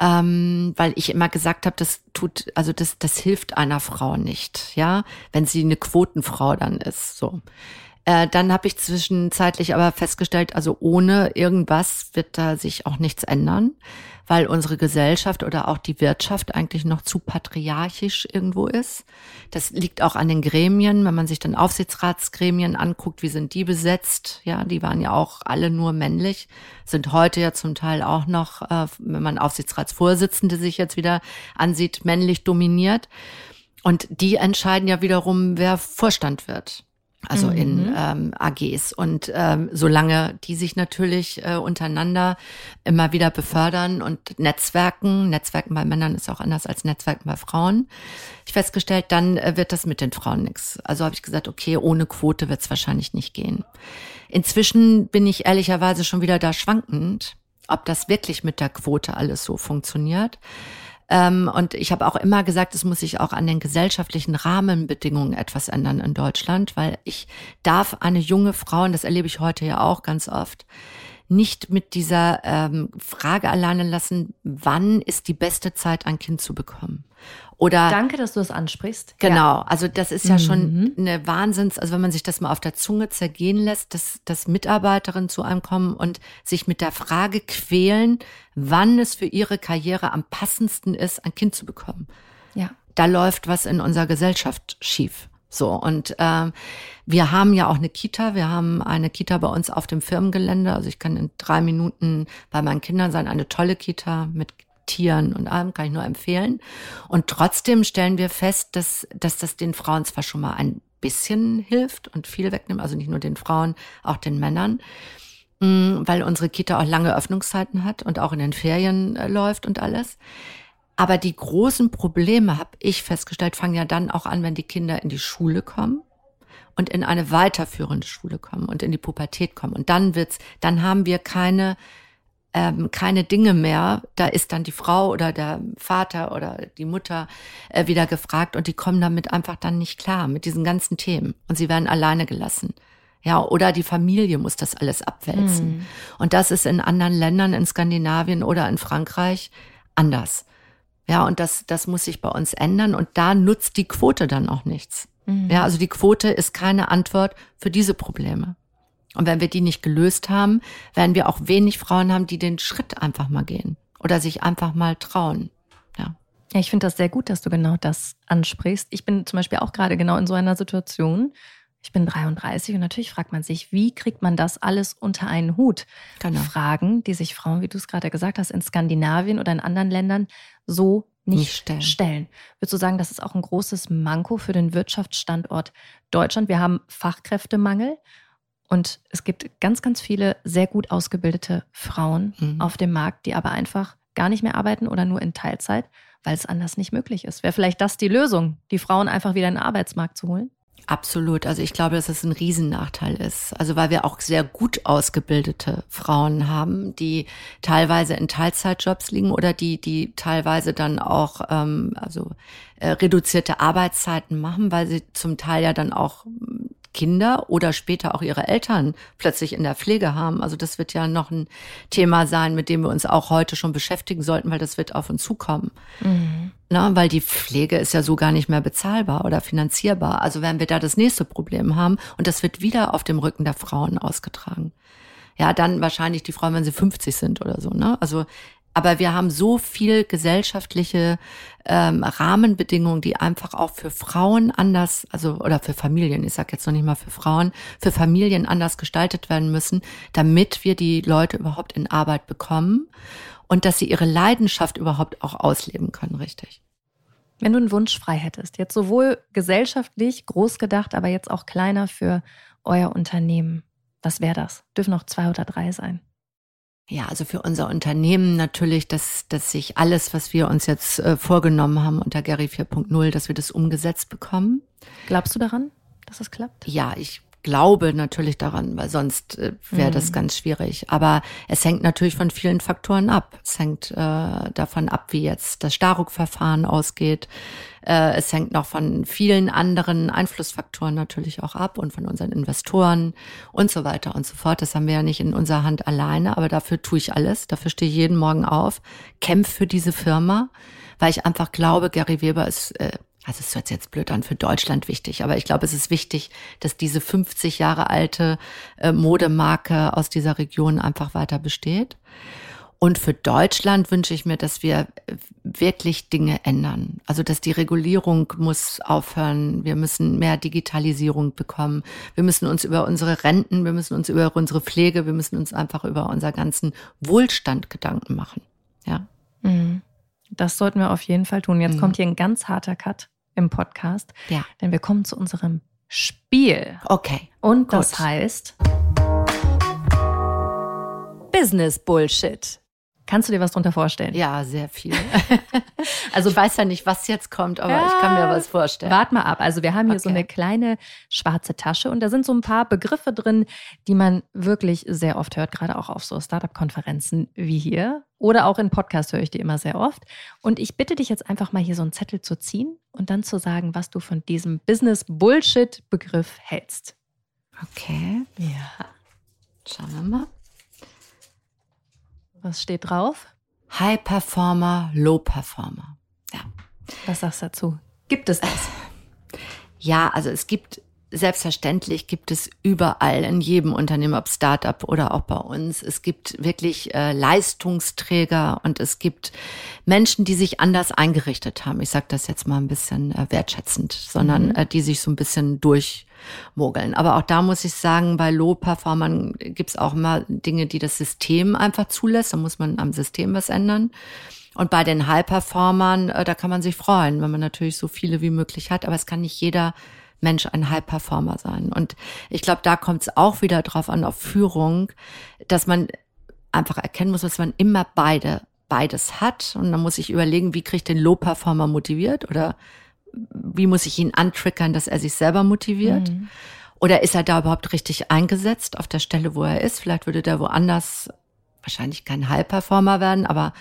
ähm, weil ich immer gesagt habe, das tut, also das, das hilft einer Frau nicht, ja, wenn sie eine Quotenfrau dann ist. So. Äh, dann habe ich zwischenzeitlich aber festgestellt, also ohne irgendwas wird da sich auch nichts ändern, weil unsere Gesellschaft oder auch die Wirtschaft eigentlich noch zu patriarchisch irgendwo ist. Das liegt auch an den Gremien, wenn man sich dann Aufsichtsratsgremien anguckt, wie sind die besetzt? Ja, die waren ja auch alle nur männlich, sind heute ja zum Teil auch noch, äh, wenn man Aufsichtsratsvorsitzende sich jetzt wieder ansieht, männlich dominiert. Und die entscheiden ja wiederum, wer Vorstand wird also mhm. in ähm, AGs. Und ähm, solange die sich natürlich äh, untereinander immer wieder befördern und Netzwerken, Netzwerken bei Männern ist auch anders als Netzwerken bei Frauen, ich festgestellt, dann äh, wird das mit den Frauen nix. Also habe ich gesagt, okay, ohne Quote wird es wahrscheinlich nicht gehen. Inzwischen bin ich ehrlicherweise schon wieder da schwankend, ob das wirklich mit der Quote alles so funktioniert. Ähm, und ich habe auch immer gesagt, es muss sich auch an den gesellschaftlichen Rahmenbedingungen etwas ändern in Deutschland, weil ich darf eine junge Frau, und das erlebe ich heute ja auch ganz oft, nicht mit dieser ähm, Frage alleine lassen, wann ist die beste Zeit, ein Kind zu bekommen. Oder Danke, dass du das ansprichst. Genau, also das ist ja schon mhm. eine Wahnsinns, also wenn man sich das mal auf der Zunge zergehen lässt, dass, dass Mitarbeiterinnen zu einem kommen und sich mit der Frage quälen, wann es für ihre Karriere am passendsten ist, ein Kind zu bekommen. Ja. Da läuft was in unserer Gesellschaft schief. So, und äh, wir haben ja auch eine Kita. Wir haben eine Kita bei uns auf dem Firmengelände. Also ich kann in drei Minuten bei meinen Kindern sein. Eine tolle Kita mit Tieren und allem kann ich nur empfehlen. Und trotzdem stellen wir fest, dass, dass das den Frauen zwar schon mal ein bisschen hilft und viel wegnimmt, also nicht nur den Frauen, auch den Männern, mm, weil unsere Kita auch lange Öffnungszeiten hat und auch in den Ferien äh, läuft und alles. Aber die großen Probleme, habe ich festgestellt, fangen ja dann auch an, wenn die Kinder in die Schule kommen und in eine weiterführende Schule kommen und in die Pubertät kommen. Und dann wird's, dann haben wir keine ähm, keine Dinge mehr. Da ist dann die Frau oder der Vater oder die Mutter äh, wieder gefragt und die kommen damit einfach dann nicht klar mit diesen ganzen Themen und sie werden alleine gelassen. Ja, oder die Familie muss das alles abwälzen. Mhm. Und das ist in anderen Ländern, in Skandinavien oder in Frankreich anders. Ja, und das, das muss sich bei uns ändern und da nutzt die Quote dann auch nichts. Mhm. Ja, also die Quote ist keine Antwort für diese Probleme. Und wenn wir die nicht gelöst haben, werden wir auch wenig Frauen haben, die den Schritt einfach mal gehen oder sich einfach mal trauen. Ja. Ja, ich finde das sehr gut, dass du genau das ansprichst. Ich bin zum Beispiel auch gerade genau in so einer Situation. Ich bin 33 und natürlich fragt man sich, wie kriegt man das alles unter einen Hut? Genau. Fragen, die sich Frauen, wie du es gerade gesagt hast, in Skandinavien oder in anderen Ländern so nicht, nicht stellen. stellen. Würdest du sagen, das ist auch ein großes Manko für den Wirtschaftsstandort Deutschland? Wir haben Fachkräftemangel und es gibt ganz, ganz viele sehr gut ausgebildete Frauen mhm. auf dem Markt, die aber einfach gar nicht mehr arbeiten oder nur in Teilzeit, weil es anders nicht möglich ist. Wäre vielleicht das die Lösung, die Frauen einfach wieder in den Arbeitsmarkt zu holen? Absolut. Also ich glaube, dass es ein Riesennachteil ist. Also weil wir auch sehr gut ausgebildete Frauen haben, die teilweise in Teilzeitjobs liegen oder die, die teilweise dann auch ähm, also äh, reduzierte Arbeitszeiten machen, weil sie zum Teil ja dann auch Kinder oder später auch ihre Eltern plötzlich in der Pflege haben. Also das wird ja noch ein Thema sein, mit dem wir uns auch heute schon beschäftigen sollten, weil das wird auf uns zukommen. Mhm. Na, weil die Pflege ist ja so gar nicht mehr bezahlbar oder finanzierbar. Also werden wir da das nächste Problem haben und das wird wieder auf dem Rücken der Frauen ausgetragen. Ja, dann wahrscheinlich die Frauen, wenn sie 50 sind oder so. Ne? Also aber wir haben so viel gesellschaftliche ähm, Rahmenbedingungen, die einfach auch für Frauen anders, also oder für Familien, ich sage jetzt noch nicht mal für Frauen, für Familien anders gestaltet werden müssen, damit wir die Leute überhaupt in Arbeit bekommen und dass sie ihre Leidenschaft überhaupt auch ausleben können, richtig. Wenn du einen Wunsch frei hättest, jetzt sowohl gesellschaftlich groß gedacht, aber jetzt auch kleiner für euer Unternehmen, was wäre das? Dürfen noch zwei oder drei sein? Ja, also für unser Unternehmen natürlich, dass, dass sich alles, was wir uns jetzt äh, vorgenommen haben unter Gary 4.0, dass wir das umgesetzt bekommen. Glaubst du daran, dass es klappt? Ja, ich glaube natürlich daran, weil sonst äh, wäre das mhm. ganz schwierig. Aber es hängt natürlich von vielen Faktoren ab. Es hängt äh, davon ab, wie jetzt das Staruk-Verfahren ausgeht. Äh, es hängt noch von vielen anderen Einflussfaktoren natürlich auch ab und von unseren Investoren und so weiter und so fort. Das haben wir ja nicht in unserer Hand alleine, aber dafür tue ich alles. Dafür stehe ich jeden Morgen auf, kämpfe für diese Firma, weil ich einfach glaube, Gary Weber ist äh, also es hört jetzt blöd an, für Deutschland wichtig, aber ich glaube, es ist wichtig, dass diese 50 Jahre alte äh, Modemarke aus dieser Region einfach weiter besteht. Und für Deutschland wünsche ich mir, dass wir wirklich Dinge ändern. Also, dass die Regulierung muss aufhören. Wir müssen mehr Digitalisierung bekommen. Wir müssen uns über unsere Renten, wir müssen uns über unsere Pflege, wir müssen uns einfach über unser ganzen Wohlstand Gedanken machen. Ja. Mhm. Das sollten wir auf jeden Fall tun. Jetzt mhm. kommt hier ein ganz harter Cut im Podcast. Ja. Denn wir kommen zu unserem Spiel. Okay. Und das Gut. heißt Business Bullshit. Kannst du dir was drunter vorstellen? Ja, sehr viel. also ich weiß ja nicht, was jetzt kommt, aber ja, ich kann mir was vorstellen. Wart mal ab. Also wir haben hier okay. so eine kleine schwarze Tasche und da sind so ein paar Begriffe drin, die man wirklich sehr oft hört, gerade auch auf so Startup-Konferenzen wie hier. Oder auch in Podcasts höre ich die immer sehr oft. Und ich bitte dich jetzt einfach mal hier so einen Zettel zu ziehen und dann zu sagen, was du von diesem Business-Bullshit-Begriff hältst. Okay. Ja. Schauen wir mal. Was steht drauf? High Performer, Low Performer. Ja. Was sagst du dazu? Gibt es das? Ja, also es gibt selbstverständlich gibt es überall in jedem Unternehmen, ob Startup oder auch bei uns. Es gibt wirklich äh, Leistungsträger und es gibt Menschen, die sich anders eingerichtet haben. Ich sage das jetzt mal ein bisschen äh, wertschätzend, sondern mhm. äh, die sich so ein bisschen durchmogeln. Aber auch da muss ich sagen, bei Low-Performern gibt's auch immer Dinge, die das System einfach zulässt. Da muss man am System was ändern. Und bei den High-Performern, äh, da kann man sich freuen, wenn man natürlich so viele wie möglich hat. Aber es kann nicht jeder Mensch ein High Performer sein. Und ich glaube, da kommt es auch wieder drauf an, auf Führung, dass man einfach erkennen muss, dass man immer beide, beides hat. Und dann muss ich überlegen, wie kriege ich den Low Performer motiviert oder wie muss ich ihn antriggern, dass er sich selber motiviert? Mhm. Oder ist er da überhaupt richtig eingesetzt auf der Stelle, wo er ist? Vielleicht würde der woanders wahrscheinlich kein High Performer werden, aber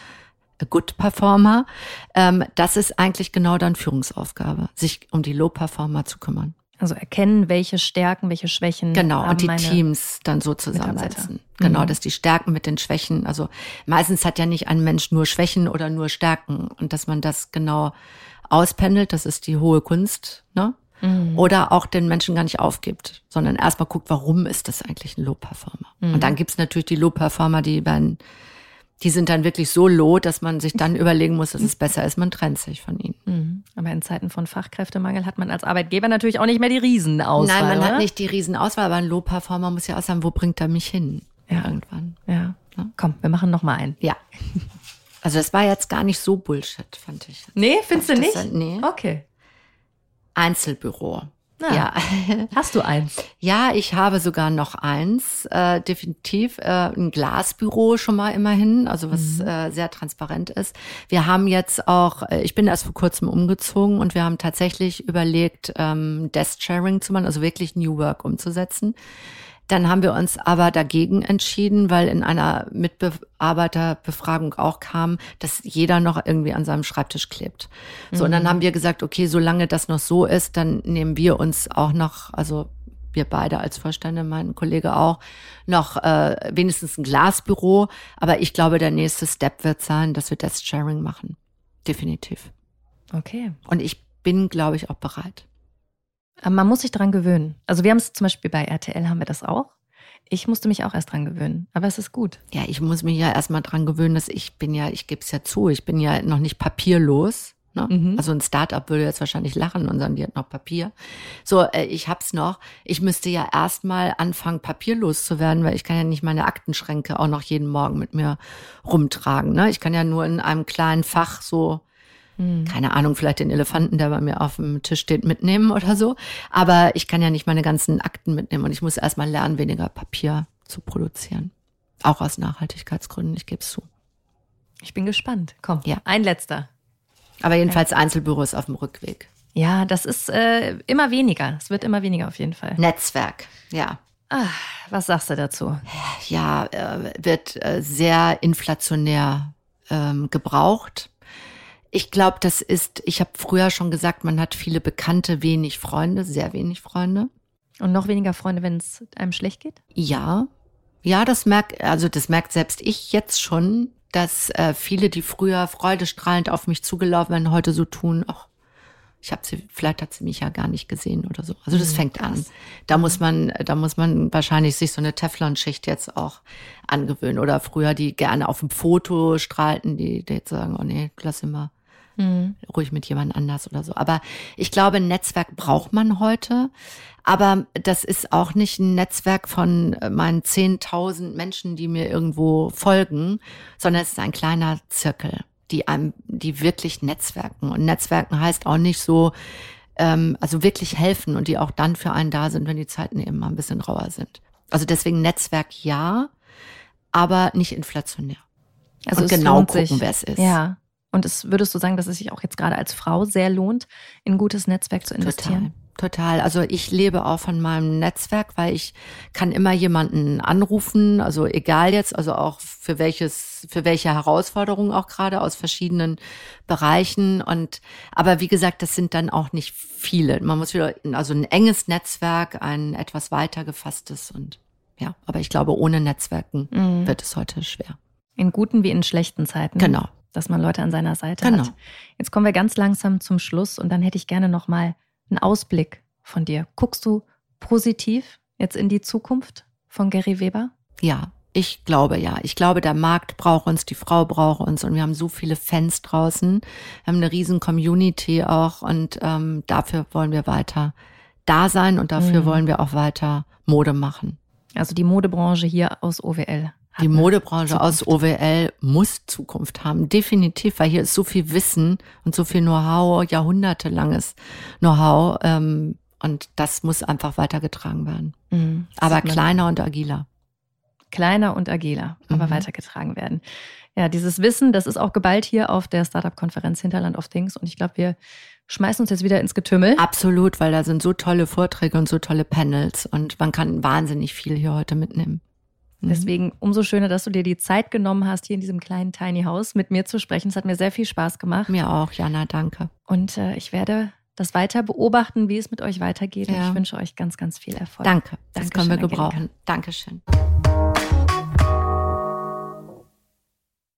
Good Performer. Ähm, das ist eigentlich genau dann Führungsaufgabe, sich um die Low Performer zu kümmern. Also erkennen, welche Stärken, welche Schwächen. Genau, und die Teams dann so zusammensetzen. Genau, mhm. dass die Stärken mit den Schwächen, also meistens hat ja nicht ein Mensch nur Schwächen oder nur Stärken und dass man das genau auspendelt, das ist die hohe Kunst, ne? Mhm. Oder auch den Menschen gar nicht aufgibt, sondern erstmal guckt, warum ist das eigentlich ein Low-Performer? Mhm. Und dann gibt's natürlich die Low-Performer, die werden die sind dann wirklich so low, dass man sich dann überlegen muss, dass es besser ist, man trennt sich von ihnen. Mhm. Aber in Zeiten von Fachkräftemangel hat man als Arbeitgeber natürlich auch nicht mehr die Riesenauswahl. Nein, man oder? hat nicht die Riesenauswahl, aber ein Low-Performer muss ja auch sagen, wo bringt er mich hin? Ja. Irgendwann. Ja. ja. Komm, wir machen noch mal einen. Ja. Also das war jetzt gar nicht so Bullshit, fand ich. Nee, findest du nicht? Dann, nee. Okay. Einzelbüro. Na, ja. Hast du eins? Ja, ich habe sogar noch eins, äh, definitiv. Äh, ein Glasbüro schon mal immerhin, also was mhm. äh, sehr transparent ist. Wir haben jetzt auch, äh, ich bin erst vor kurzem umgezogen und wir haben tatsächlich überlegt, ähm, Desk Sharing zu machen, also wirklich New Work umzusetzen. Dann haben wir uns aber dagegen entschieden, weil in einer Mitbearbeiterbefragung auch kam, dass jeder noch irgendwie an seinem Schreibtisch klebt. So, mhm. und dann mhm. haben wir gesagt, okay, solange das noch so ist, dann nehmen wir uns auch noch, also wir beide als Vorstände, mein Kollege auch, noch äh, wenigstens ein Glasbüro. Aber ich glaube, der nächste Step wird sein, dass wir Desk Sharing machen. Definitiv. Okay. Und ich bin, glaube ich, auch bereit. Man muss sich dran gewöhnen. Also wir haben es zum Beispiel bei RTL haben wir das auch. Ich musste mich auch erst dran gewöhnen, aber es ist gut. Ja, ich muss mich ja erstmal dran gewöhnen, dass ich bin ja, ich gebe es ja zu, ich bin ja noch nicht papierlos. Ne? Mhm. Also ein Startup würde jetzt wahrscheinlich lachen und sagen, die hat noch Papier. So, äh, ich hab's noch. Ich müsste ja erstmal anfangen, papierlos zu werden, weil ich kann ja nicht meine Aktenschränke auch noch jeden Morgen mit mir rumtragen. Ne? Ich kann ja nur in einem kleinen Fach so hm. keine Ahnung, vielleicht den Elefanten, der bei mir auf dem Tisch steht, mitnehmen oder so. Aber ich kann ja nicht meine ganzen Akten mitnehmen und ich muss erstmal lernen, weniger Papier zu produzieren. Auch aus Nachhaltigkeitsgründen, ich gebe es zu. Ich bin gespannt. Komm, ja. ein letzter. Aber jedenfalls Einzelbüros auf dem Rückweg. Ja, das ist äh, immer weniger. Es wird immer weniger auf jeden Fall. Netzwerk, ja. Ah, was sagst du dazu? Ja, äh, wird äh, sehr inflationär ähm, gebraucht. Ich glaube, das ist, ich habe früher schon gesagt, man hat viele Bekannte, wenig Freunde, sehr wenig Freunde. Und noch weniger Freunde, wenn es einem schlecht geht? Ja. Ja, das merkt, also das merkt selbst ich jetzt schon, dass äh, viele, die freudestrahlend auf mich zugelaufen werden, heute so tun, ach, ich habe sie, vielleicht hat sie mich ja gar nicht gesehen oder so. Also das mhm, fängt an. Da muss man, da muss man wahrscheinlich sich so eine Teflonschicht jetzt auch angewöhnen. Oder früher, die gerne auf dem Foto strahlten, die, die jetzt sagen, oh nee, lass immer mhm. ruhig mit jemand anders oder so. Aber ich glaube, ein Netzwerk braucht man heute. Aber das ist auch nicht ein Netzwerk von meinen 10.000 Menschen, die mir irgendwo folgen, sondern es ist ein kleiner Zirkel die einem, die wirklich Netzwerken. Und Netzwerken heißt auch nicht so, ähm, also wirklich helfen und die auch dann für einen da sind, wenn die Zeiten eben mal ein bisschen rauer sind. Also deswegen Netzwerk ja, aber nicht inflationär. Also und genau gucken, wer es ist. Ja. Und es würdest du sagen, dass es sich auch jetzt gerade als Frau sehr lohnt, in ein gutes Netzwerk zu investieren? Total. Total. Also ich lebe auch von meinem Netzwerk, weil ich kann immer jemanden anrufen, also egal jetzt, also auch für welches, für welche Herausforderungen auch gerade aus verschiedenen Bereichen. Und aber wie gesagt, das sind dann auch nicht viele. Man muss wieder, also ein enges Netzwerk, ein etwas weiter gefasstes und ja, aber ich glaube, ohne Netzwerken mhm. wird es heute schwer. In guten wie in schlechten Zeiten. Genau. Dass man Leute an seiner Seite genau. hat. Jetzt kommen wir ganz langsam zum Schluss und dann hätte ich gerne nochmal einen Ausblick von dir. Guckst du positiv jetzt in die Zukunft von Gary Weber? Ja, ich glaube ja. Ich glaube, der Markt braucht uns, die Frau braucht uns und wir haben so viele Fans draußen. Wir haben eine riesen Community auch und ähm, dafür wollen wir weiter da sein und dafür mhm. wollen wir auch weiter Mode machen. Also die Modebranche hier aus OWL die Modebranche aus OWL muss Zukunft haben, definitiv, weil hier ist so viel Wissen und so viel Know-how, jahrhundertelanges Know-how. Ähm, und das muss einfach weitergetragen werden. Mhm, aber kleiner und agiler. Kleiner und agiler, aber mhm. weitergetragen werden. Ja, dieses Wissen, das ist auch geballt hier auf der Startup-Konferenz Hinterland of Things. Und ich glaube, wir schmeißen uns jetzt wieder ins Getümmel. Absolut, weil da sind so tolle Vorträge und so tolle Panels und man kann wahnsinnig viel hier heute mitnehmen. Mhm. Deswegen umso schöner, dass du dir die Zeit genommen hast, hier in diesem kleinen Tiny House mit mir zu sprechen. Es hat mir sehr viel Spaß gemacht. Mir auch, Jana, danke. Und äh, ich werde das weiter beobachten, wie es mit euch weitergeht. Ja. Und ich wünsche euch ganz, ganz viel Erfolg. Danke. Das Dankeschön, können wir gebrauchen. Angelika. Dankeschön.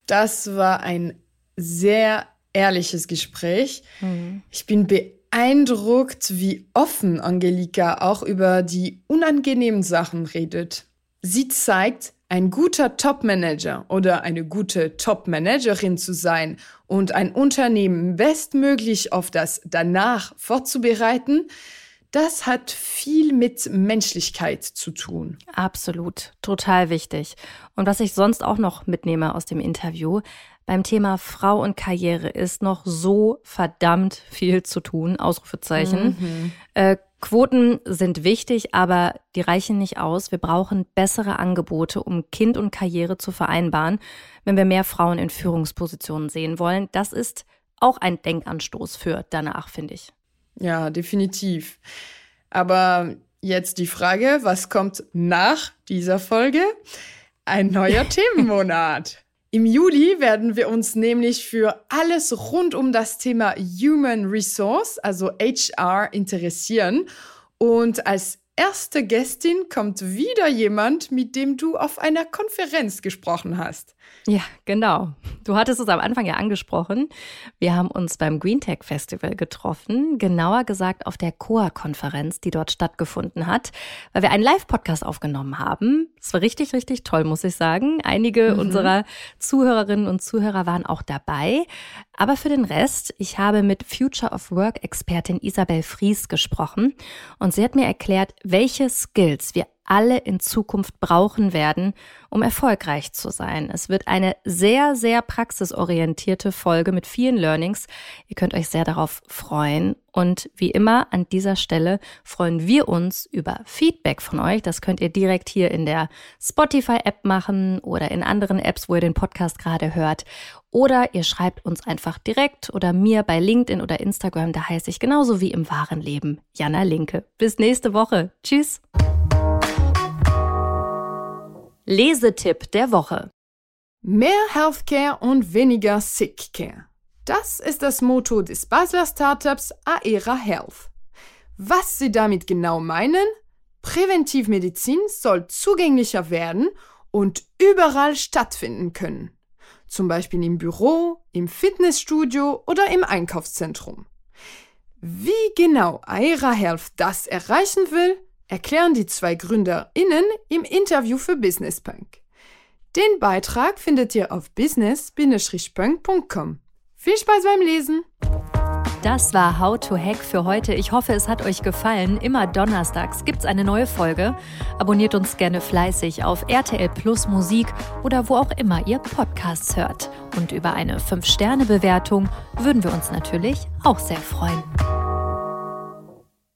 Das war ein sehr ehrliches Gespräch. Mhm. Ich bin beeindruckt, wie offen Angelika auch über die unangenehmen Sachen redet. Sie zeigt, ein guter Top-Manager oder eine gute Top-Managerin zu sein und ein Unternehmen bestmöglich auf das danach vorzubereiten, das hat viel mit Menschlichkeit zu tun. Absolut, total wichtig. Und was ich sonst auch noch mitnehme aus dem Interview, beim Thema Frau und Karriere ist noch so verdammt viel zu tun, Ausrufezeichen. Mhm. Äh, Quoten sind wichtig, aber die reichen nicht aus. Wir brauchen bessere Angebote, um Kind und Karriere zu vereinbaren, wenn wir mehr Frauen in Führungspositionen sehen wollen. Das ist auch ein Denkanstoß für danach, finde ich. Ja, definitiv. Aber jetzt die Frage, was kommt nach dieser Folge? Ein neuer Themenmonat. Im Juli werden wir uns nämlich für alles rund um das Thema Human Resource, also HR, interessieren. Und als erste Gästin kommt wieder jemand, mit dem du auf einer Konferenz gesprochen hast. Ja, genau. Du hattest es am Anfang ja angesprochen. Wir haben uns beim Green Tech Festival getroffen, genauer gesagt auf der COA-Konferenz, die dort stattgefunden hat, weil wir einen Live-Podcast aufgenommen haben. Es war richtig, richtig toll, muss ich sagen. Einige mhm. unserer Zuhörerinnen und Zuhörer waren auch dabei. Aber für den Rest, ich habe mit Future of Work-Expertin Isabel Fries gesprochen und sie hat mir erklärt, welche Skills wir alle in Zukunft brauchen werden, um erfolgreich zu sein. Es wird eine sehr, sehr praxisorientierte Folge mit vielen Learnings. Ihr könnt euch sehr darauf freuen. Und wie immer an dieser Stelle freuen wir uns über Feedback von euch. Das könnt ihr direkt hier in der Spotify-App machen oder in anderen Apps, wo ihr den Podcast gerade hört. Oder ihr schreibt uns einfach direkt oder mir bei LinkedIn oder Instagram. Da heiße ich genauso wie im wahren Leben Jana Linke. Bis nächste Woche. Tschüss. Lesetipp der Woche. Mehr Healthcare und weniger Sickcare. Das ist das Motto des Basler Startups Aera Health. Was sie damit genau meinen? Präventivmedizin soll zugänglicher werden und überall stattfinden können. Zum Beispiel im Büro, im Fitnessstudio oder im Einkaufszentrum. Wie genau Aira Health das erreichen will, erklären die zwei GründerInnen im Interview für Business Punk. Den Beitrag findet ihr auf business-punk.com. Viel Spaß beim Lesen! Das war How to Hack für heute. Ich hoffe, es hat euch gefallen. Immer donnerstags gibt es eine neue Folge. Abonniert uns gerne fleißig auf RTL Plus Musik oder wo auch immer ihr Podcasts hört. Und über eine 5-Sterne-Bewertung würden wir uns natürlich auch sehr freuen.